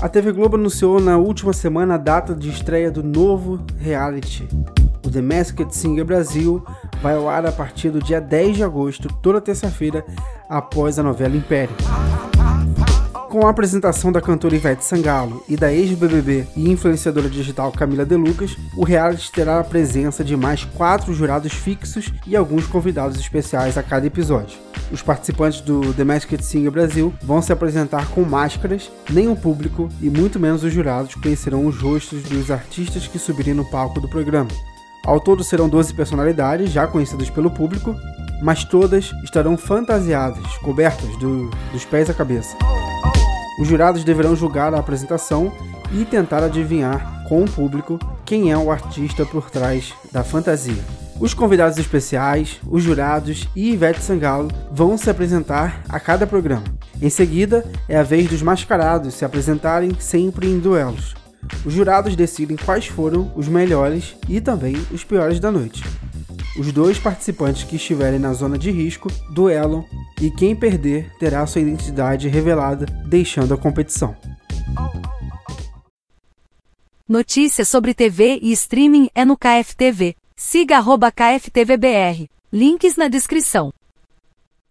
A TV Globo anunciou na última semana a data de estreia do novo reality. O The Masked Singer Brasil vai ao ar a partir do dia 10 de agosto, toda terça-feira, após a novela Império. Com a apresentação da cantora Ivete Sangalo e da ex-BBB e influenciadora digital Camila De Lucas, o reality terá a presença de mais quatro jurados fixos e alguns convidados especiais a cada episódio. Os participantes do The Masked Singer Brasil vão se apresentar com máscaras, nem o público e muito menos os jurados conhecerão os rostos dos artistas que subirem no palco do programa. Ao todo serão 12 personalidades já conhecidas pelo público, mas todas estarão fantasiadas, cobertas do, dos pés à cabeça. Os jurados deverão julgar a apresentação e tentar adivinhar com o público quem é o artista por trás da fantasia. Os convidados especiais, os jurados e Ivete Sangalo vão se apresentar a cada programa. Em seguida, é a vez dos mascarados se apresentarem sempre em duelos. Os jurados decidem quais foram os melhores e também os piores da noite. Os dois participantes que estiverem na zona de risco duelam e quem perder terá sua identidade revelada, deixando a competição. Notícias sobre TV e streaming é no KFTV. Siga arroba KFTVBR. Links na descrição.